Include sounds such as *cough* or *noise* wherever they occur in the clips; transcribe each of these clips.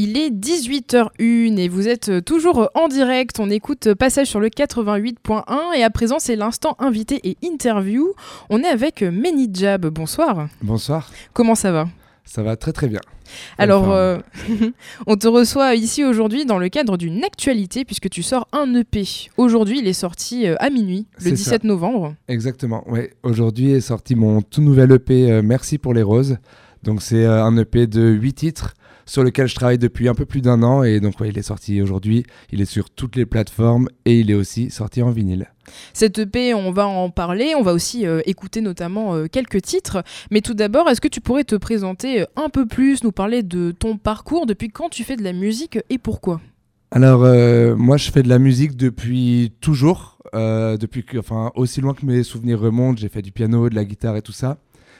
Il est 18h01 et vous êtes toujours en direct. On écoute Passage sur le 88.1 et à présent c'est l'instant invité et interview. On est avec Jab. Bonsoir. Bonsoir. Comment ça va? Ça va très très bien. Alors, euh, *laughs* on te reçoit ici aujourd'hui dans le cadre d'une actualité puisque tu sors un EP. Aujourd'hui, il est sorti euh, à minuit, le 17 novembre. Exactement, oui. Aujourd'hui est sorti mon tout nouvel EP euh, Merci pour les roses. Donc c'est un EP de 8 titres sur lequel je travaille depuis un peu plus d'un an. Et donc, il est sorti aujourd'hui. Il est sur toutes les plateformes et il est aussi sorti en vinyle. Cette EP, on va en parler. On va aussi euh, écouter notamment euh, quelques titres. Mais tout d'abord, est-ce que tu pourrais te présenter euh, un peu plus, nous parler de ton parcours, depuis quand tu fais de la musique et pourquoi? Alors moi je fais de la musique depuis toujours, depuis que, enfin aussi loin que mes souvenirs remontent, j'ai fait du piano, de la guitare et tout ça.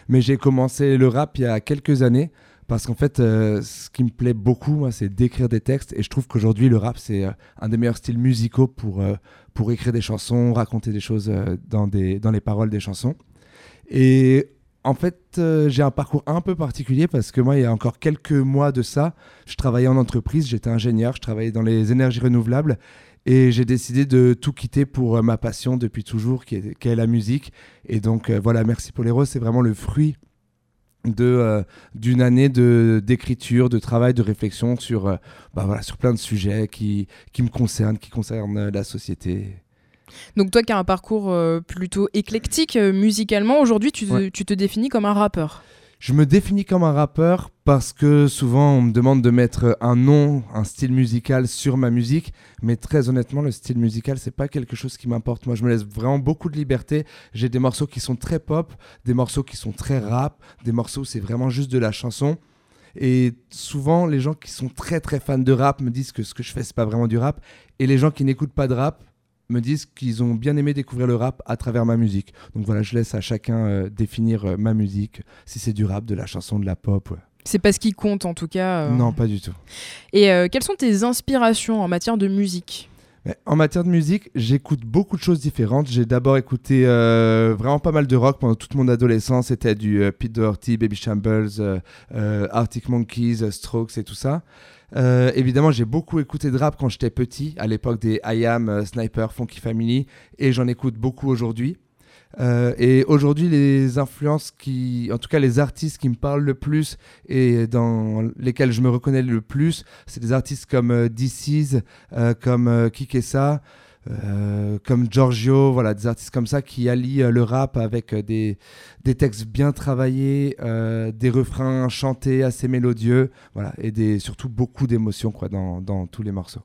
Mais j'ai commencé le rap il y a quelques années parce qu'en fait, euh, ce qui me plaît beaucoup, c'est d'écrire des textes. Et je trouve qu'aujourd'hui, le rap, c'est euh, un des meilleurs styles musicaux pour, euh, pour écrire des chansons, raconter des choses dans, des, dans les paroles des chansons. Et en fait, j'ai un parcours un peu particulier parce que moi, il y a encore quelques mois de ça, je travaillais en entreprise, j'étais ingénieur, je travaillais dans les énergies renouvelables. Et j'ai décidé de tout quitter pour ma passion depuis toujours, qui est la musique. Et donc voilà, Merci pour les roses, c'est vraiment le fruit de euh, d'une année de d'écriture, de travail, de réflexion sur euh, bah voilà sur plein de sujets qui qui me concernent, qui concernent euh, la société. Donc toi qui as un parcours plutôt éclectique musicalement, aujourd'hui tu, tu, te définis comme un rappeur. Je me définis comme un rappeur parce que souvent on me demande de mettre un nom, un style musical sur ma musique, mais très honnêtement le style musical c'est pas quelque chose qui m'importe. Moi je me laisse vraiment beaucoup de liberté. J'ai des morceaux qui sont très pop, des morceaux qui sont très rap, des morceaux où c'est vraiment juste de la chanson. Et souvent les gens qui sont très très fans de rap me disent que ce que je fais c'est pas vraiment du rap, et les gens qui n'écoutent pas de rap me disent qu'ils ont bien aimé découvrir le rap à travers ma musique. Donc voilà, je laisse à chacun euh, définir euh, ma musique, si c'est du rap, de la chanson, de la pop. C'est pas ce qui compte en tout cas. Euh. Non, pas du tout. Et quelles sont tes inspirations en matière de musique? En matière de musique, j'écoute beaucoup de choses différentes. J'ai d'abord écouté vraiment pas mal de rock pendant toute mon adolescence. C'était du Pete Doherty, Baby Shambles, Arctic Monkeys, Strokes et tout ça. Euh, évidemment, j'ai beaucoup écouté de rap quand j'étais petit, à l'époque des I Am, euh, Sniper, Funky Family, et j'en écoute beaucoup aujourd'hui. Euh, et aujourd'hui, les influences qui, en tout cas les artistes qui me parlent le plus et dans lesquels je me reconnais le plus, c'est des artistes comme DC's, comme Kikessa, euh, comme Giorgio, voilà, des artistes comme ça qui allient euh, le rap avec euh, des, des textes bien travaillés, des refrains chantés assez mélodieux, voilà, et des, surtout beaucoup d'émotions quoi, dans, dans, tous les morceaux.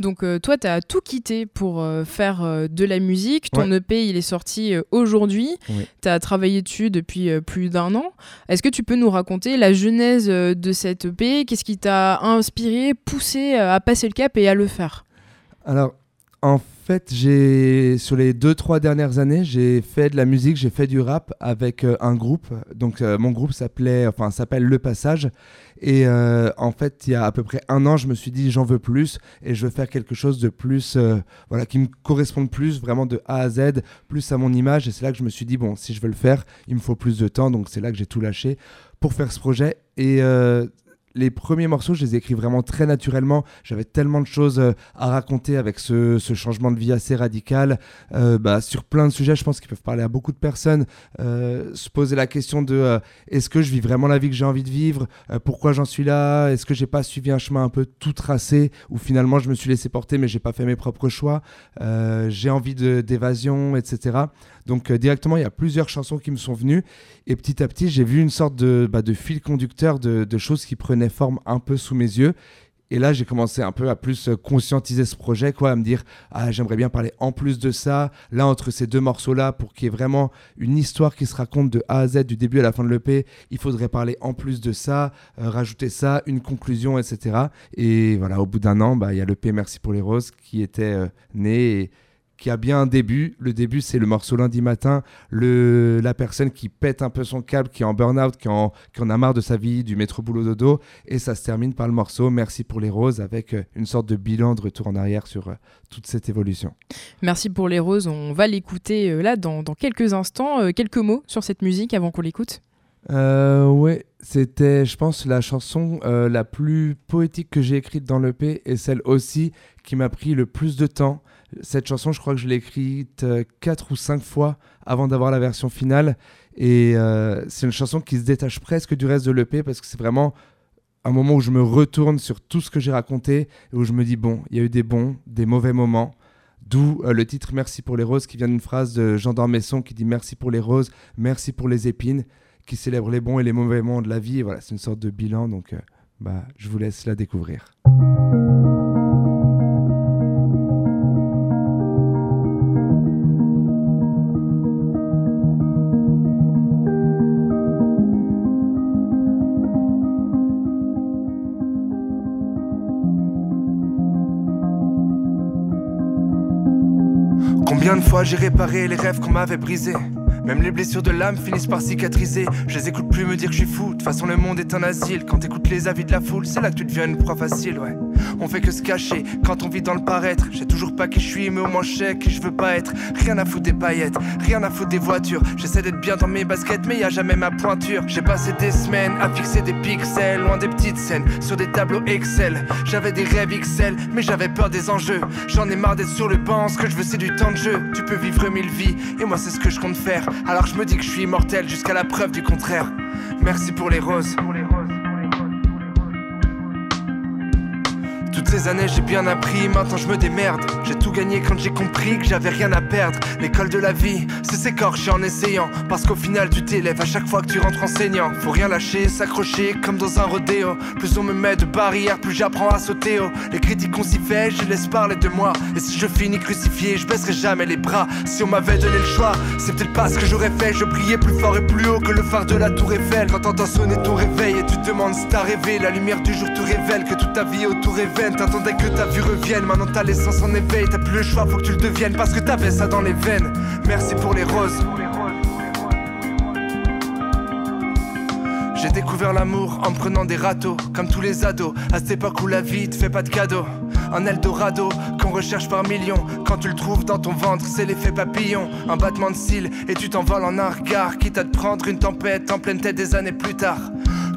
Donc toi, tu as tout quitté pour faire de la musique. Ton EP, il est sorti aujourd'hui. Tu as travaillé dessus depuis plus d'un an. Est-ce que tu peux nous raconter la genèse de cet EP Qu'est-ce qui t'a inspiré, poussé à passer le cap et à le faire? Alors, en fait, j'ai sur les deux trois dernières années, j'ai fait de la musique, j'ai fait du rap avec euh, un groupe. Donc euh, mon groupe s'appelait, enfin s'appelle Le Passage. Et euh, en fait, il y a à peu près un an, je me suis dit j'en veux plus et je veux faire quelque chose de plus, voilà, qui me corresponde plus, vraiment de A à Z, plus à mon image. Et c'est là que je me suis dit bon, si je veux le faire, il me faut plus de temps. Donc c'est là que j'ai tout lâché pour faire ce projet. Et les premiers morceaux, je les ai écrits vraiment très naturellement. J'avais tellement de choses euh, à raconter avec ce, changement de vie assez radical. Euh, bah, sur plein de sujets, je pense qu'ils peuvent parler à beaucoup de personnes. Euh, se poser la question de est-ce que je vis vraiment la vie que j'ai envie de vivre? Pourquoi j'en suis là? Est-ce que j'ai pas suivi un chemin un peu tout tracé? Où finalement je me suis laissé porter mais j'ai pas fait mes propres choix J'ai envie d'évasion, etc. Donc euh, directement, il y a plusieurs chansons qui me sont venues. Et petit à petit, j'ai vu une sorte de, bah, fil conducteur de, choses qui prenaient forme un peu sous mes yeux. Et là, j'ai commencé un peu à plus euh, conscientiser ce projet, quoi, à me dire, ah, j'aimerais bien parler en plus de ça, là, entre ces deux morceaux-là, pour qu'il y ait vraiment une histoire qui se raconte de A à Z, du début à la fin de l'EP, il faudrait parler en plus de ça, euh, rajouter ça, une conclusion, etc. Et voilà, au bout d'un an, bah, il y a l'EP Merci pour les roses qui était né. Qui a bien un début. Le début, c'est le morceau lundi matin, le, la personne qui pète un peu son câble, qui est en burn-out, qui, en, a marre de sa vie, du métro boulot dodo. Et ça se termine par le morceau Merci pour les roses, avec euh, une sorte de bilan de retour en arrière sur euh, toute cette évolution. Merci pour les roses, on va l'écouter euh, là dans, quelques instants. quelques mots sur cette musique avant qu'on l'écoute euh, Ouais, c'était, je pense, la chanson euh, la plus poétique que j'ai écrite dans l'EP et celle aussi qui m'a pris le plus de temps. Cette chanson, je crois que je l'ai écrite euh, quatre ou cinq fois avant d'avoir la version finale. Et euh, c'est une chanson qui se détache presque du reste de l'EP parce que c'est vraiment un moment où je me retourne sur tout ce que j'ai raconté et où je me dis, bon, il y a eu des bons, des mauvais moments. D'où le titre Merci pour les roses qui vient d'une phrase de Jean d'Ormesson qui dit Merci pour les roses, merci pour les épines qui célèbre les bons et les mauvais moments de la vie. Et voilà, c'est une sorte de bilan, donc euh, bah, je vous laisse la découvrir. De fois j'ai réparé les rêves qu'on m'avait brisés même les blessures de l'âme finissent par cicatriser. Je les écoute plus me dire que je suis fou. De toute façon, le monde est un asile. Quand t'écoutes les avis de la foule, c'est là que tu deviens une proie facile, ouais. On fait que se cacher quand on vit dans le paraître. J'ai toujours pas qui je suis, mais au moins je sais qui je veux pas être. Rien à foutre des paillettes, rien à foutre des voitures. J'essaie d'être bien dans mes baskets, mais y a jamais ma pointure. J'ai passé des semaines à fixer des pixels, loin des petites scènes, sur des tableaux Excel. J'avais des rêves Excel, mais j'avais peur des enjeux. J'en ai marre d'être sur le banc, ce que je veux c'est du temps de jeu. Tu peux vivre mille vies, et moi c'est ce que je compte faire. Alors je me dis que je suis immortel jusqu'à la preuve du contraire. Merci pour les roses. Toutes ces années j'ai bien appris, maintenant je me démerde. J'ai tout gagné quand j'ai compris que j'avais rien à perdre. L'école de la vie, c'est s'écorcher en essayant. Parce qu'au final tu t'élèves à chaque fois que tu rentres enseignant. Faut rien lâcher, s'accrocher comme dans un rodéo. Plus on me met de barrières, plus j'apprends à sauter haut. Les critiques qu'on s'y fait, je laisse parler de moi. Et si je finis crucifié, je baisserai jamais les bras. Si on m'avait donné le choix, c'est peut-être pas ce que j'aurais fait. Je brillais plus fort et plus haut que le phare de la tour Eiffel. Quand t'entends sonner ton réveil et tu te demandes si t'as rêvé, la lumière du jour te révèle que toute ta vie autour est T'attendais que ta vue revienne, maintenant ta l'essence en éveil. T'as plus le choix, faut que tu le deviennes parce que t'avais ça dans les veines. Merci pour les roses. J'ai découvert l'amour en prenant des râteaux, comme tous les ados, à cette époque où la vie te fait pas de cadeaux. Un Eldorado qu'on recherche par millions. Quand tu le trouves dans ton ventre, c'est l'effet papillon. Un battement de cils et tu t'envoles en un regard. Quitte à te prendre une tempête en pleine tête des années plus tard.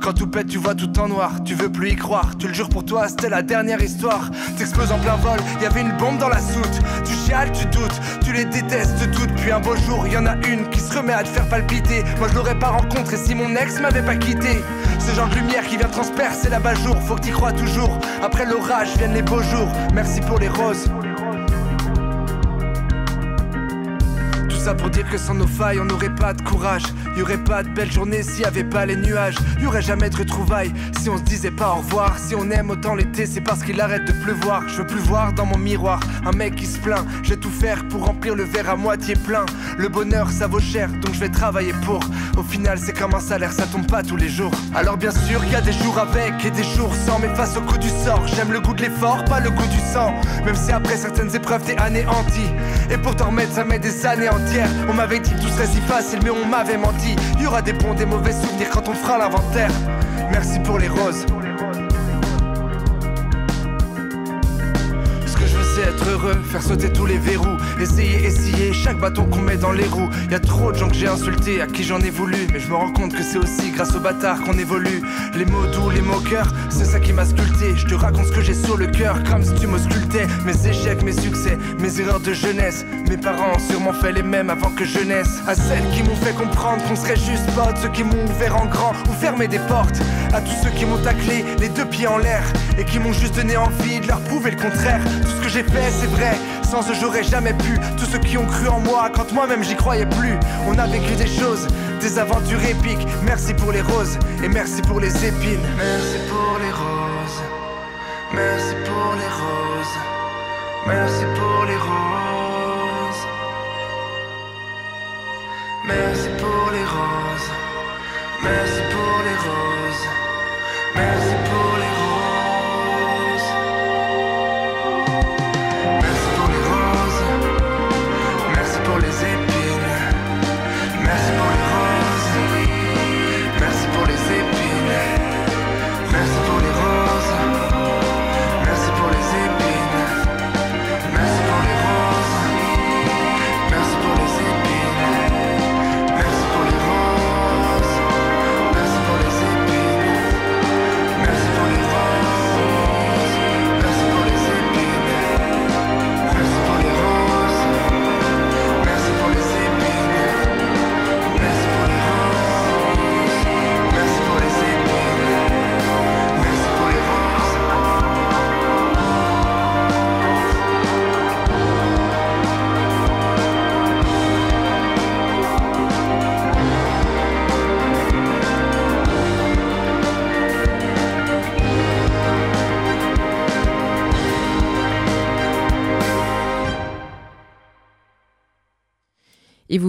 Quand tout pète, tu vois tout en noir, tu veux plus y croire. Tu le jures pour toi, c'était la dernière histoire. T'exploses en plein vol, y avait une bombe dans la soute. Tu chiales, tu doutes, tu les détestes toutes. Puis un beau jour, y en a une qui se remet à te faire palpiter. Moi je l'aurais pas rencontré si mon ex m'avait pas quitté. Ce genre de lumière qui vient transpercer la bas jour, faut que t'y crois toujours. Après l'orage viennent les beaux jours. Merci pour les roses. Pour dire que sans nos failles, on n'aurait pas de courage. Y aurait pas de belle journée s'il y avait pas les nuages. Y aurait jamais de retrouvailles si on se disait pas au revoir. Si on aime autant l'été, c'est parce qu'il arrête de pleuvoir. Je veux plus voir dans mon miroir un mec qui se plaint. Je vais tout faire pour remplir le verre à moitié plein. Le bonheur, ça vaut cher, donc je vais travailler pour. Au final, c'est comme un salaire, ça tombe pas tous les jours. Alors bien sûr, y a des jours avec et des jours sans. Mais face au coup du sort, j'aime le goût de l'effort, pas le goût du sang. Même si après certaines épreuves, t'es anéanti. Et pour t'en remettre, ça met des années entières. On m'avait dit que tout serait si facile, mais on m'avait menti. Y aura des bons, des mauvais souvenirs quand on fera l'inventaire. Merci pour les roses. Faire sauter tous les verrous, essayer, essayer chaque bâton qu'on met dans les roues. Y a trop de gens que j'ai insultés, à qui j'en ai voulu, mais je me rends compte que c'est aussi grâce aux bâtards qu'on évolue. Les mots doux, les moqueurs, c'est ça qui m'a sculpté. Je te raconte ce que j'ai sur le cœur, comme si tu m'auscultais. Mes échecs, mes succès, mes erreurs de jeunesse. Mes parents ont sûrement fait les mêmes avant que je naisse. À celles qui m'ont fait comprendre qu'on serait juste potes, ceux qui m'ont ouvert en grand ou fermé des portes. À tous ceux qui m'ont taclé, les deux pieds en l'air, et qui m'ont juste donné envie de leur prouver le contraire. Tout ce que j'ai fait, c'est vrai. Sans eux, j'aurais jamais pu. Tous ceux qui ont cru en moi quand moi-même j'y croyais plus. On a vécu des choses, des aventures épiques. Merci pour les roses et merci pour les épines. Merci pour les roses. Merci pour les roses. Merci pour les roses. Merci pour les roses. Merci pour les roses. Merci pour les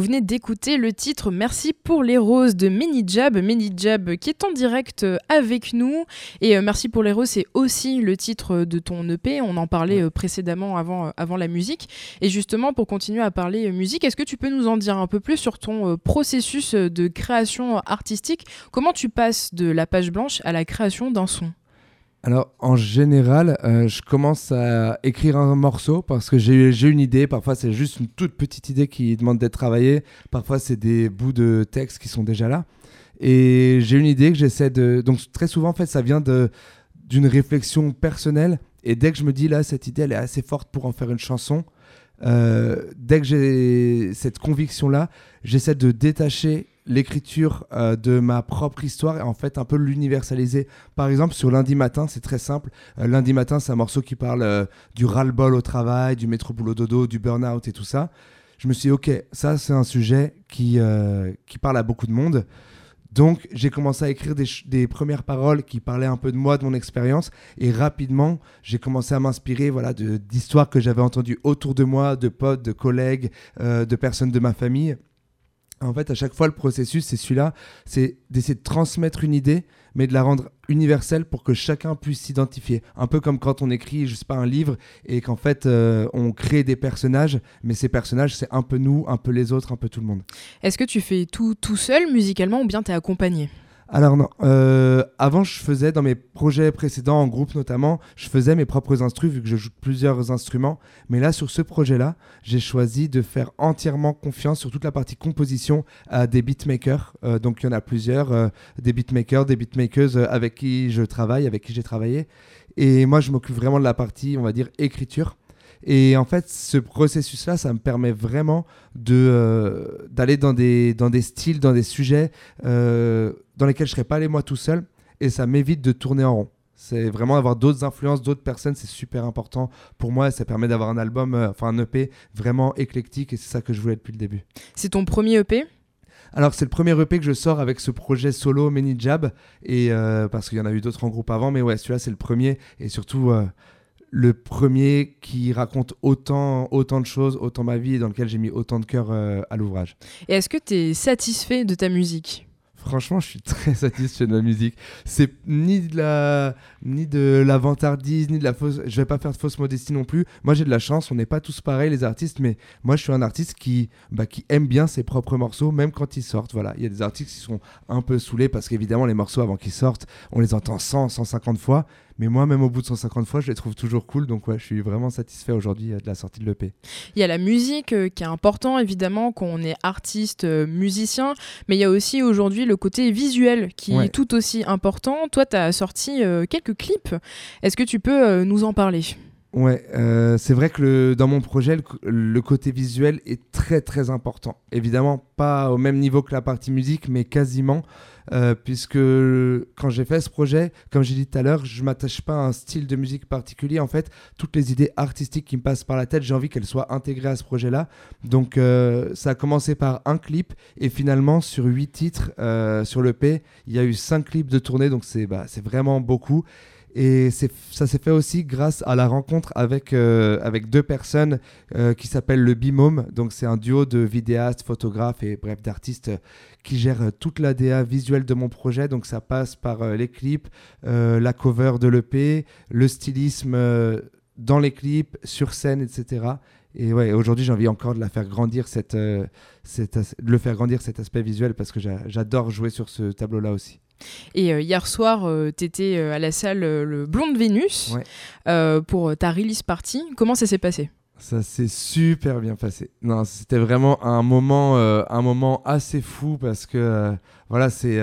venez d'écouter le titre Merci pour les roses de Minijab. Minijab qui est en direct euh, avec nous. Et euh, Merci pour les roses, c'est aussi le titre de ton EP. On en parlait euh, précédemment avant, avant la musique. Et justement, pour continuer à parler musique, est-ce que tu peux nous en dire un peu plus sur ton processus de création artistique? Comment tu passes de la page blanche à la création d'un son? Alors, en général, euh, je commence à écrire un morceau parce que j'ai une idée. Parfois, c'est juste une toute petite idée qui demande d'être travaillée. Parfois, c'est des bouts de texte qui sont déjà là. Et j'ai une idée que j'essaie de. Donc, très souvent, en fait, ça vient d'une réflexion personnelle. Et dès que je me dis, là, cette idée, elle est assez forte pour en faire une chanson, euh, dès que j'ai cette conviction-là, j'essaie de détacher l'écriture euh, de ma propre histoire et en fait un peu l'universaliser. Par exemple, sur lundi matin, c'est très simple. Euh, lundi matin, c'est un morceau qui parle euh, du ras-le-bol au travail, du métro boulot dodo, du burn-out et tout ça. Je me suis dit, ok, ça c'est un sujet qui, qui parle à beaucoup de monde. Donc j'ai commencé à écrire des, des, premières paroles qui parlaient un peu de moi, de mon expérience, et rapidement j'ai commencé à m'inspirer voilà d'histoires que j'avais entendues autour de moi, de potes, de collègues, de personnes de ma famille. En fait, à chaque fois, le processus, c'est celui-là, c'est d'essayer de transmettre une idée, mais de la rendre universelle pour que chacun puisse s'identifier. Un peu comme quand on écrit, je sais pas, un livre, et qu'en fait, euh, on crée des personnages, mais ces personnages, c'est un peu nous, un peu les autres, un peu tout le monde. Est-ce que tu fais tout tout seul musicalement ou bien tu es accompagné? Alors non, euh, avant je faisais dans mes projets précédents en groupe notamment, je faisais mes propres instruments vu que je joue plusieurs instruments. Mais là sur ce projet-là, j'ai choisi de faire entièrement confiance sur toute la partie composition à des beatmakers. Euh, donc il y en a plusieurs, euh, des beatmakers, des beatmakers avec qui je travaille, avec qui j'ai travaillé. Et moi je m'occupe vraiment de la partie, on va dire, écriture. Et en fait, ce processus-là, ça me permet vraiment de, euh, d'aller dans des, dans des styles, dans des sujets euh, dans lesquels je ne serais pas allé moi tout seul. Et ça m'évite de tourner en rond. C'est vraiment avoir d'autres influences, d'autres personnes, c'est super important pour moi. Ça permet d'avoir un album, euh, enfin un EP vraiment éclectique et c'est ça que je voulais depuis le début. C'est ton premier EP alors c'est le premier EP que je sors avec ce projet solo Many Jab et parce qu'il y en a eu d'autres en groupe avant mais ouais celui-là c'est le premier et surtout le premier qui raconte autant, autant de choses, autant ma vie et dans lequel j'ai mis autant de cœur euh, à l'ouvrage. Et est-ce que tu es satisfait de ta musique? Franchement, je suis très *laughs* satisfait de la musique. C'est ni de la ni de la vantardise, ni de la fausse. Je vais pas faire de fausse modestie non plus. Moi, j'ai de la chance. On n'est pas tous pareils, les artistes, mais moi, je suis un artiste qui bah, qui aime bien ses propres morceaux, même quand ils sortent. Voilà, il y a des artistes qui sont un peu saoulés parce qu'évidemment, les morceaux avant qu'ils sortent, on les entend 100, 150 fois. Mais moi, même au bout de 150 fois, je les trouve toujours cool. Donc, ouais, je suis vraiment satisfait aujourd'hui euh, de la sortie de l'EP. Il y a la musique euh, qui est important, évidemment, qu'on est artiste, euh, musicien. Mais il y a aussi aujourd'hui le côté visuel qui est tout aussi important. Toi, tu as sorti quelques clips. Est-ce que tu peux nous en parler? Ouais, c'est vrai que dans mon projet, le, côté visuel est très très important. Évidemment, pas au même niveau que la partie musique, mais quasiment. Euh, puisque quand j'ai fait ce projet, comme j'ai dit tout à l'heure, je m'attache pas à un style de musique particulier. En fait, toutes les idées artistiques qui me passent par la tête, j'ai envie qu'elles soient intégrées à ce projet-là. Donc, euh, ça a commencé par un clip et finalement, sur huit titres euh, sur le P, il y a eu cinq clips de tournée, donc c'est bah, vraiment beaucoup. Et ça s'est fait aussi grâce à la rencontre avec, euh, avec deux personnes euh, qui s'appellent le Bimome. Donc c'est un duo de vidéastes, photographes et bref d'artistes qui gèrent toute la DA visuelle de mon projet. Donc ça passe par euh, les clips, la cover de l'EP, le stylisme dans les clips, sur scène, etc. Et ouais, aujourd'hui, j'ai envie encore de la faire grandir, cette, de le faire grandir cet aspect visuel parce que j'adore jouer sur ce tableau-là aussi. Et euh, hier soir, euh, tu étais euh, à la salle Le Blonde Vénus pour ta release party. Comment ça s'est passé? Ça s'est super bien passé. Non, c'était vraiment un moment, un moment assez fou parce que voilà, c'est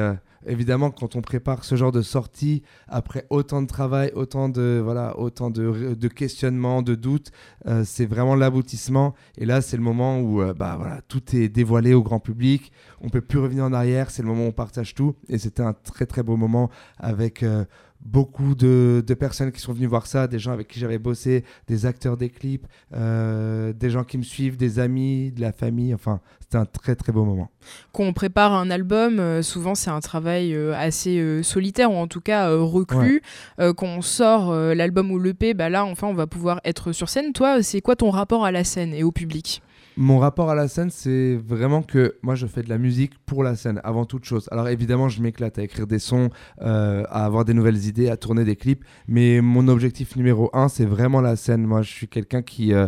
évidemment, quand on prépare ce genre de sortie, après autant de travail, autant de, voilà, de, questionnements, de doutes, euh, c'est vraiment l'aboutissement. Et là, c'est le moment où euh, bah, tout est dévoilé au grand public. On peut plus revenir en arrière. C'est le moment où on partage tout. Et c'était un très, très beau moment avec euh, beaucoup de, personnes qui sont venues voir ça, des gens avec qui j'avais bossé, des acteurs des clips, euh, des gens qui me suivent, des amis, de la famille. Enfin, c'était un très très beau moment. Quand on prépare un album, euh, souvent c'est un travail euh, assez solitaire ou en tout cas reclus. quand on sort l'album ou l'EP, bah là enfin on va pouvoir être sur scène. Toi, c'est quoi ton rapport à la scène et au public? Mon rapport à la scène, c'est vraiment que moi, je fais de la musique pour la scène, avant toute chose. Alors évidemment, je m'éclate à écrire des sons, euh, à avoir des nouvelles idées, à tourner des clips, mais mon objectif numéro un, c'est vraiment la scène. Moi, je suis quelqu'un qui, euh,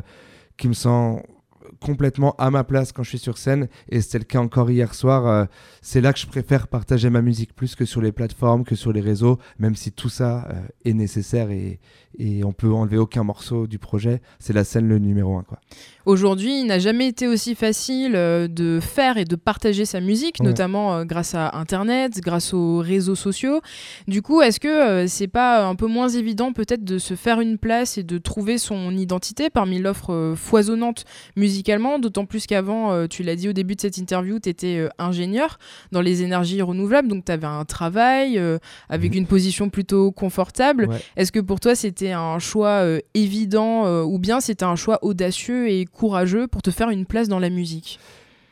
qui me sent complètement à ma place quand je suis sur scène et c'était le cas encore hier soir. Euh, c'est là que je préfère partager ma musique plus que sur les plateformes, que sur les réseaux, même si tout ça est nécessaire et, et on peut enlever aucun morceau du projet. C'est la scène le numéro un. Quoi. Aujourd'hui, il n'a jamais été aussi facile euh, de faire et de partager sa musique, notamment euh, grâce à Internet, grâce aux réseaux sociaux. Du coup, est-ce que euh, c'est pas un peu moins évident peut-être de se faire une place et de trouver son identité parmi l'offre foisonnante musicalement, d'autant plus qu'avant, tu l'as dit au début de cette interview, tu étais ingénieur dans les énergies renouvelables, donc tu avais un travail avec mmh. une position plutôt confortable. Est-ce que pour toi, c'était un choix euh, évident euh, ou bien c'était un choix audacieux et courageux pour te faire une place dans la musique?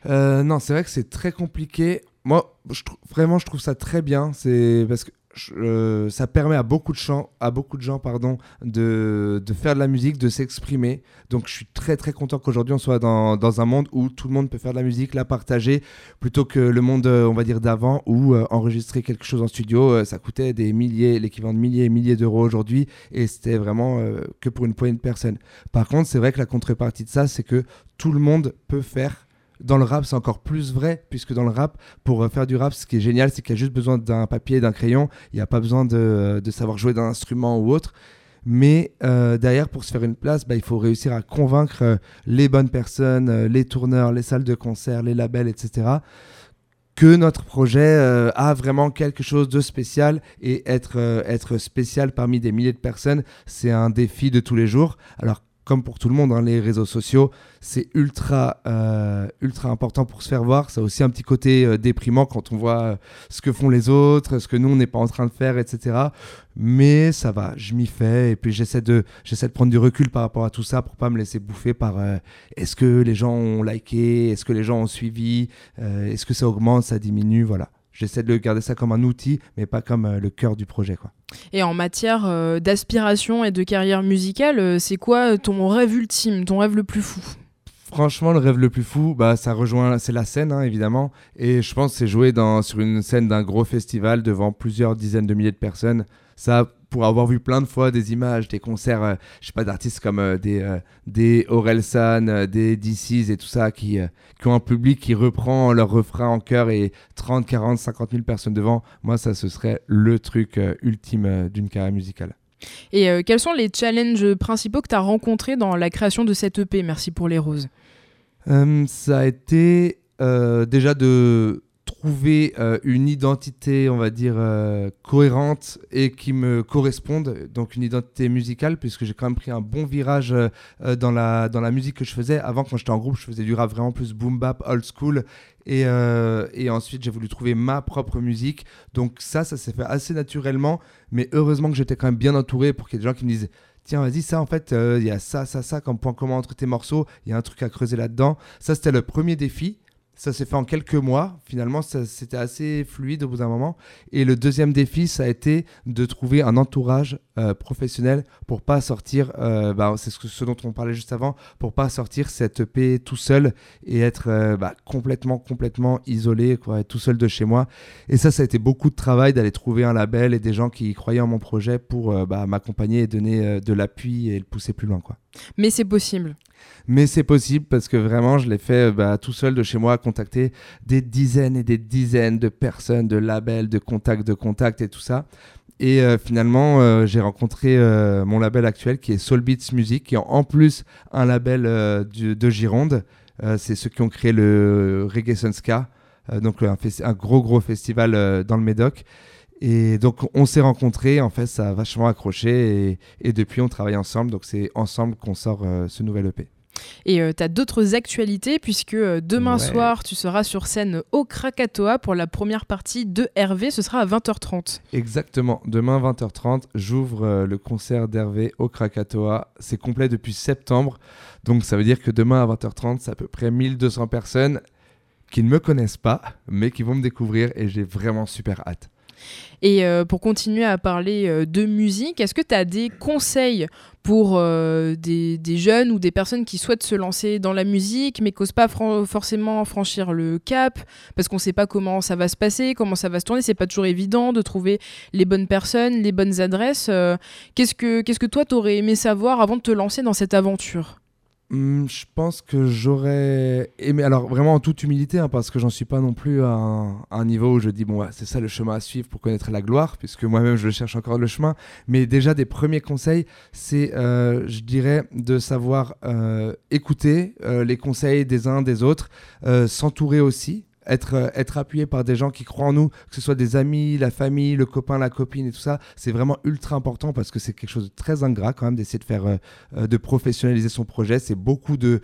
Euh, Non, c'est vrai que c'est très compliqué. Moi, je vraiment, je trouve ça très bien. C'est parce que euh, ça permet à beaucoup de gens, à beaucoup de gens pardon, de, de faire de la musique, de s'exprimer. Donc je suis très très content qu'aujourd'hui on soit dans, dans, un monde où tout le monde peut faire de la musique, la partager, plutôt que le monde, euh, on va dire, d'avant, où euh, enregistrer quelque chose en studio, ça coûtait des milliers, l'équivalent de milliers et milliers d'euros aujourd'hui, et c'était vraiment que pour une poignée de personnes. Par contre, c'est vrai que la contrepartie de ça, c'est que tout le monde peut faire dans le rap, c'est encore plus vrai, puisque dans le rap, pour euh, faire du rap, ce qui est génial, c'est qu'il y a juste besoin d'un papier et d'un crayon. Il n'y a pas besoin de, savoir jouer d'un instrument ou autre. Mais euh, derrière, pour se faire une place, bah, il faut réussir à convaincre euh, les bonnes personnes, les tourneurs, les salles de concert, les labels, etc., que notre projet a vraiment quelque chose de spécial et être, être spécial parmi des milliers de personnes, c'est un défi de tous les jours. Alors comme pour tout le monde, hein, les réseaux sociaux, c'est ultra, euh, ultra important pour se faire voir. Ça a aussi un petit côté euh, déprimant quand on voit euh, ce que font les autres, ce que nous, on n'est pas en train de faire, etc. Mais ça va, je m'y fais. Et puis j'essaie de, j'essaie de prendre du recul par rapport à tout ça pour pas me laisser bouffer par est-ce que les gens ont liké, est-ce que les gens ont suivi, est-ce que ça augmente, ça diminue, voilà j'essaie de garder ça comme un outil, mais pas comme euh, le cœur du projet. Quoi. Et en matière euh, d'aspiration et de carrière musicale, euh, c'est quoi ton rêve ultime, ton rêve le plus fou? Franchement, le rêve le plus fou, bah, ça rejoint, c'est la scène, hein, évidemment. Et je pense c'est jouer dans, sur une scène d'un gros festival devant plusieurs dizaines de milliers de personnes. Ça, pour avoir vu plein de fois des images, des concerts, euh, je sais pas, d'artistes comme euh, des, euh, des Orelsan, des DC's et tout ça, qui, qui ont un public qui reprend leur refrain en chœur et 30, 40, 50 000 personnes devant, moi, ça, ce serait le truc ultime d'une carrière musicale. Et quels sont les challenges principaux que tu as rencontrés dans la création de cette EP Merci pour les roses. ça a été déjà de trouver euh, une identité, on va dire, euh, cohérente et qui me corresponde, donc une identité musicale, puisque j'ai quand même pris un bon virage euh, dans, la, dans la musique que je faisais. Avant, quand j'étais en groupe, je faisais du rap vraiment plus boom bap, old school, et, et ensuite j'ai voulu trouver ma propre musique. Donc ça, ça s'est fait assez naturellement, mais heureusement que j'étais quand même bien entouré pour qu'il y ait des gens qui me disent tiens, vas-y, ça, en fait, il y a ça, ça, ça comme point commun entre tes morceaux, il y a un truc à creuser là-dedans. Ça, c'était le premier défi. Ça s'est fait en quelques mois. Finalement, c'était assez fluide au bout d'un moment. Et le deuxième défi, ça a été de trouver un entourage euh, professionnel pour pas sortir. Euh, bah, c'est ce, dont on parlait juste avant, pour pas sortir cette EP tout seul et être euh, bah, complètement, complètement isolé, tout seul de chez moi. Et ça, ça a été beaucoup de travail d'aller trouver un label et des gens qui croyaient en mon projet pour bah, m'accompagner et donner de l'appui et le pousser plus loin, quoi. Mais c'est possible. Mais c'est possible parce que vraiment, je l'ai fait bah, tout seul de chez moi, contacter des dizaines et des dizaines de personnes, de labels, de contacts, de contacts et tout ça. Et euh, finalement, euh, j'ai rencontré euh, mon label actuel qui est Soul Beats Music, qui est en plus un label de Gironde. c'est ceux qui ont créé le Reggae Sunska, donc un, gros gros festival dans le Médoc. Et donc, on s'est rencontrés, en fait, ça a vachement accroché, et, depuis, on travaille ensemble. Donc, c'est ensemble qu'on sort euh, ce nouvel EP. Et euh, tu as d'autres actualités, puisque euh, demain soir, tu seras sur scène au Krakatoa pour la première partie de Hervé. Ce sera à 20h30. Exactement. Demain, 20h30, j'ouvre le concert d'Hervé au Krakatoa. C'est complet depuis septembre. Donc, ça veut dire que demain, à 20h30, c'est à peu près 1200 personnes qui ne me connaissent pas, mais qui vont me découvrir, et j'ai vraiment super hâte. Et pour continuer à parler de musique, est-ce que tu as des conseils pour euh, des, jeunes ou des personnes qui souhaitent se lancer dans la musique mais n'osent pas forcément franchir le cap parce qu'on ne sait pas comment ça va se passer, comment ça va se tourner. C'est pas toujours évident de trouver les bonnes personnes, les bonnes adresses. Euh, qu'est-ce que qu'est-ce que toi t'aurais aimé savoir avant de te lancer dans cette aventure? Hmm, je pense que j'aurais aimé, alors vraiment en toute humilité, hein, parce que j'en suis pas non plus à un, niveau où je dis, bon, c'est ça le chemin à suivre pour connaître la gloire, puisque moi-même je cherche encore le chemin. Mais déjà, des premiers conseils, c'est, euh, je dirais, de savoir euh, écouter euh, les conseils des uns des autres, s'entourer aussi être, euh, être appuyé par des gens qui croient en nous, que ce soit des amis, la famille, le copain, la copine et tout ça, c'est vraiment ultra important parce que c'est quelque chose de très ingrat quand même d'essayer de faire, euh, euh, de professionnaliser son projet. C'est beaucoup de,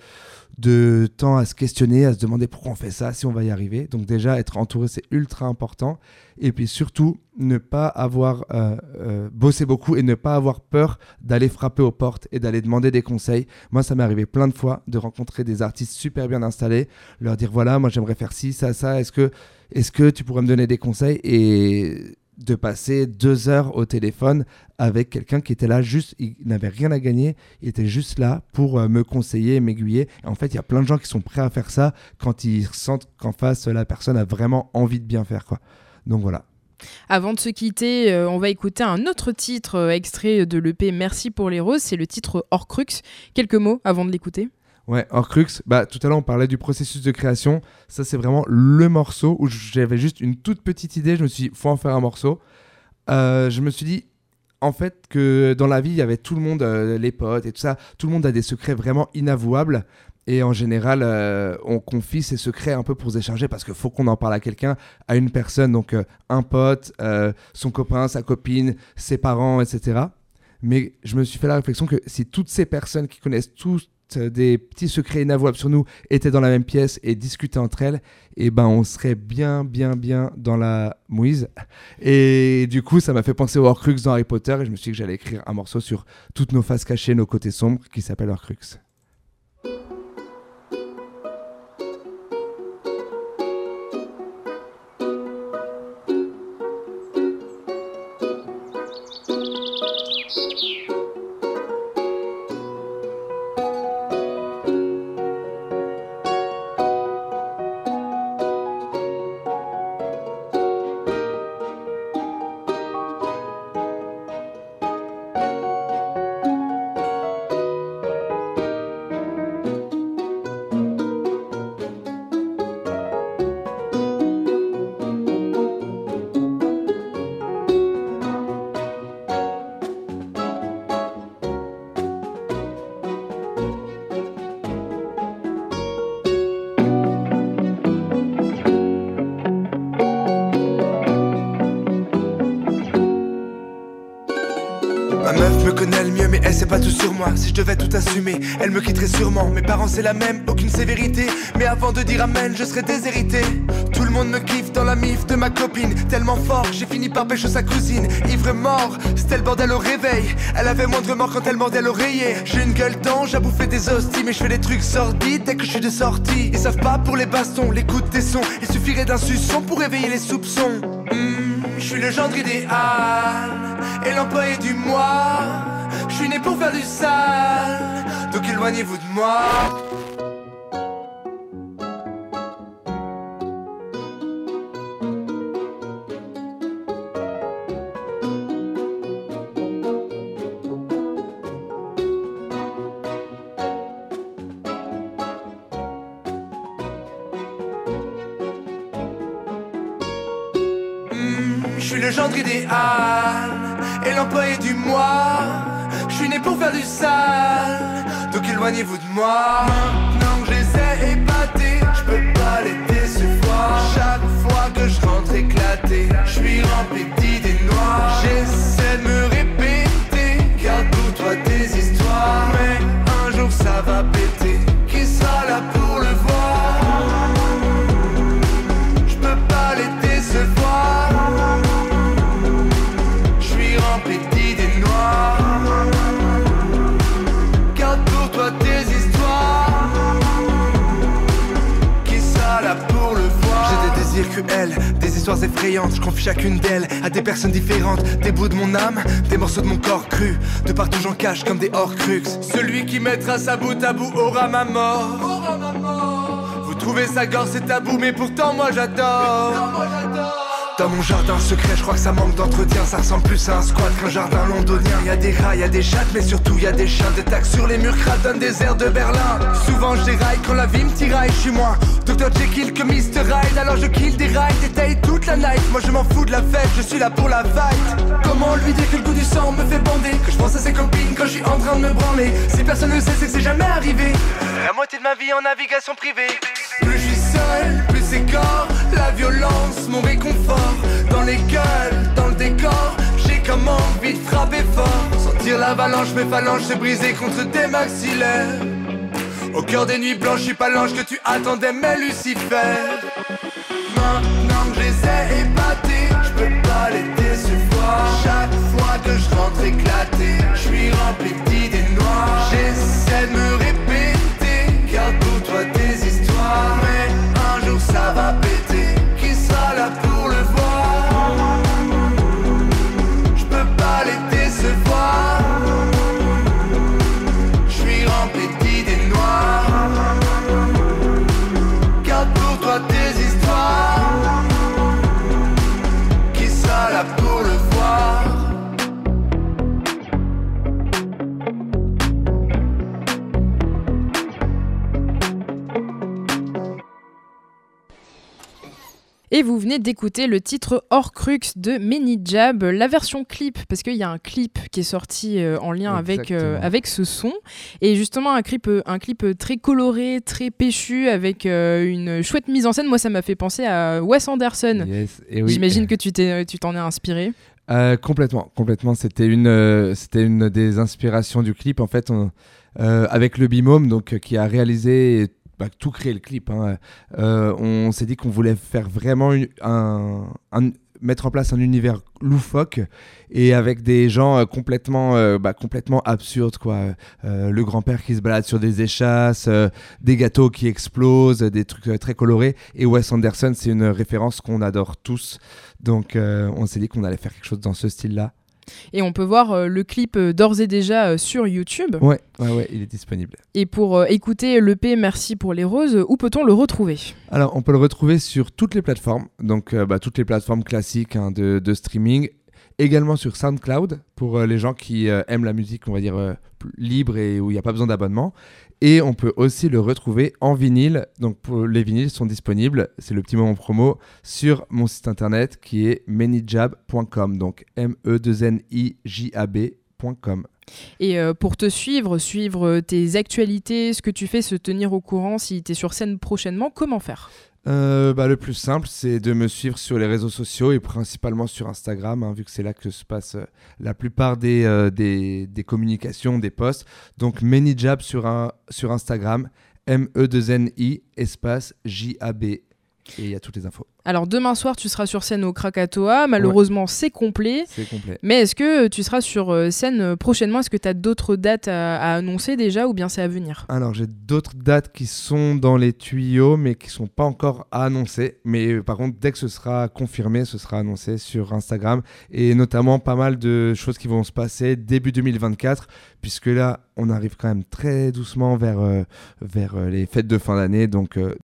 de temps à se questionner, à se demander pourquoi on fait ça, si on va y arriver. Donc déjà, être entouré, c'est ultra important. Et puis surtout, ne pas avoir euh, euh, bossé beaucoup et ne pas avoir peur d'aller frapper aux portes et d'aller demander des conseils. Moi, ça m'est arrivé plein de fois de rencontrer des artistes super bien installés, leur dire voilà, moi j'aimerais faire ci, ça, ça. Est-ce que, est-ce que tu pourrais me donner des conseils? Et de passer deux heures au téléphone avec quelqu'un qui était là juste, il n'avait rien à gagner, il était juste là pour euh, me conseiller, m'aiguiller. En fait, il y a plein de gens qui sont prêts à faire ça quand ils sentent qu'en face, la personne a vraiment envie de bien faire. Quoi. Donc voilà. Avant de se quitter, euh, on va écouter un autre titre euh, extrait de l'EP Merci pour les roses, c'est le titre Horcrux. Quelques mots avant de l'écouter Ouais, Horcrux, bah, tout à l'heure on parlait du processus de création. Ça, c'est vraiment le morceau où j'avais juste une toute petite idée. Je me suis dit, faut en faire un morceau. Euh, je me suis dit, en fait, que dans la vie, il y avait tout le monde, euh, les potes et tout ça, tout le monde a des secrets vraiment inavouables. Et en général, euh, on confie ses secrets un peu pour se décharger parce qu'il faut qu'on en parle à quelqu'un, à une personne, donc un pote, son copain, sa copine, ses parents, etc. Mais je me suis fait la réflexion que si toutes ces personnes qui connaissent tous des petits secrets inavouables sur nous étaient dans la même pièce et discutaient entre elles, et ben on serait bien, bien, bien dans la mouise. Et du coup, ça m'a fait penser au Horcrux dans Harry Potter et je me suis dit que j'allais écrire un morceau sur toutes nos faces cachées, nos côtés sombres, qui s'appelle Horcrux. Elle me quitterait sûrement. Mes parents c'est la même, aucune sévérité. Mais avant de dire amen, je serais déshérité. Tout le monde me kiffe dans la mif de ma copine. Tellement fort, j'ai fini par pêcher sa cousine. Ivre mort, c'était le bordel au réveil. Elle avait moins de quand elle mordait l'oreiller. J'ai une gueule d'ange, à bouffer des hosties, mais je fais des trucs sordides dès que je suis de sortie. Ils savent pas pour les bastons, l'écoute des sons. Il suffirait d'un suçon pour réveiller les soupçons. Hmm, je suis le gendre idéal et l'employé du mois. Je suis né pour faire du sale, donc éloignez-vous de moi. Hmm, je suis le gendre idéal et l'employé du mois suis né pour faire du sale. Donc éloignez-vous de moi. Maintenant que je les ai épatés Je peux pas les décevoir Chaque fois que je rentre éclaté Je suis rempli d'idées noires. J'essaie de me répéter Garde pour toi tes histoires histoires effrayantes. Je confie chacune d'elles à des personnes différentes. Des bouts de mon âme, des morceaux de mon corps cru. De partout j'en cache comme des hors-crux. Celui qui mettra sa bout à bout aura ma mort. Vous trouvez sa gorge c'est tabou, mais pourtant moi j'adore. Dans mon jardin secret, je crois que ça manque d'entretien. Ça ressemble plus à un squat qu'un jardin londonien. Y a des rats, y a des chattes, mais surtout y a des chiens. Des tacs sur les murs donnent des airs de Berlin. Souvent je déraille quand la vie me tiraille. Je suis moins Dr. Jekyll que Mr. Hyde. Alors je kill des rides, détaille toute la night. Moi je m'en fous de la fête, je suis là pour la fight. Comment lui dire que le goût du sang me fait bander? Que je pense à ses copines quand je suis en train de me branler. Si personne ne sait, c'est que c'est jamais arrivé. La moitié de ma vie en navigation privée. Plus seul, plus c'est corps la violence, mon réconfort. Dans les gueules, dans le décor J'ai comme envie de frapper fort. Sentir l'avalanche, mes phalanges se briser contre des maxillaires. Au cœur des nuits blanches, je suis pas l'ange que tu attendais, mais Lucifer. Maintenant que je les ai épatés, je peux pas les décevoir Chaque fois que je rentre éclaté, je suis rempli d'idées noires. J'essaie de me vous venez d'écouter le titre Horcrux de Many Jab, la version clip, parce qu'il y a un clip qui est sorti euh, en lien avec, euh, avec ce son. Et justement, un clip, euh, un clip très coloré, très péchu, avec une chouette mise en scène. Moi, ça m'a fait penser à Wes Anderson. J'imagine que tu t'en es inspiré. complètement, complètement. C'était une, c'était une des inspirations du clip. En fait, avec le Bimome, donc qui a réalisé bah, tout créer le clip. Hein. Euh, on s'est dit qu'on voulait faire vraiment un, mettre en place un univers loufoque et avec des gens euh, complètement, euh, bah, complètement absurdes. Quoi. le grand-père qui se balade sur des échasses, des gâteaux qui explosent, des trucs très colorés. Et Wes Anderson, c'est une référence qu'on adore tous. Donc on s'est dit qu'on allait faire quelque chose dans ce style-là. Et on peut voir euh, le clip euh, d'ores et déjà euh, sur YouTube. Ouais, ouais, ouais, il est disponible. Et pour écouter l'EP Merci pour les roses, où peut-on le retrouver? Alors, on peut le retrouver sur toutes les plateformes, donc bah, toutes les plateformes classiques hein, de, de, streaming, également sur SoundCloud pour les gens qui aiment la musique, on va dire libre et où il n'y a pas besoin d'abonnement. Et on peut aussi le retrouver en vinyle. Donc les vinyles sont disponibles, c'est le petit moment promo, sur mon site internet qui est manyjab.com. Donc M-E-2-N-I-J-A-B.com. Et euh, pour te suivre, suivre tes actualités, ce que tu fais, se tenir au courant si tu es sur scène prochainement, comment faire? Euh, bah, le plus simple, c'est de me suivre sur les réseaux sociaux et principalement sur Instagram, hein, vu que c'est là que se passe euh, la plupart des, des, des, communications, des posts. Donc, ManyJab sur, un, sur Instagram, M-E-2-N-I, espace J-A-B. Et il y a toutes les infos. Alors demain soir, tu seras sur scène au Krakatoa. Malheureusement, c'est complet. C'est complet. Mais est-ce que tu seras sur euh, scène euh, prochainement? Est-ce que tu as d'autres dates à, annoncer déjà ou bien c'est à venir? Alors j'ai d'autres dates qui sont dans les tuyaux mais qui sont pas encore à annoncer. Mais euh, par contre, dès que ce sera confirmé, ce sera annoncé sur Instagram et notamment pas mal de choses qui vont se passer début 2024 puisque là, on arrive quand même très doucement vers, vers les fêtes de fin d'année. Donc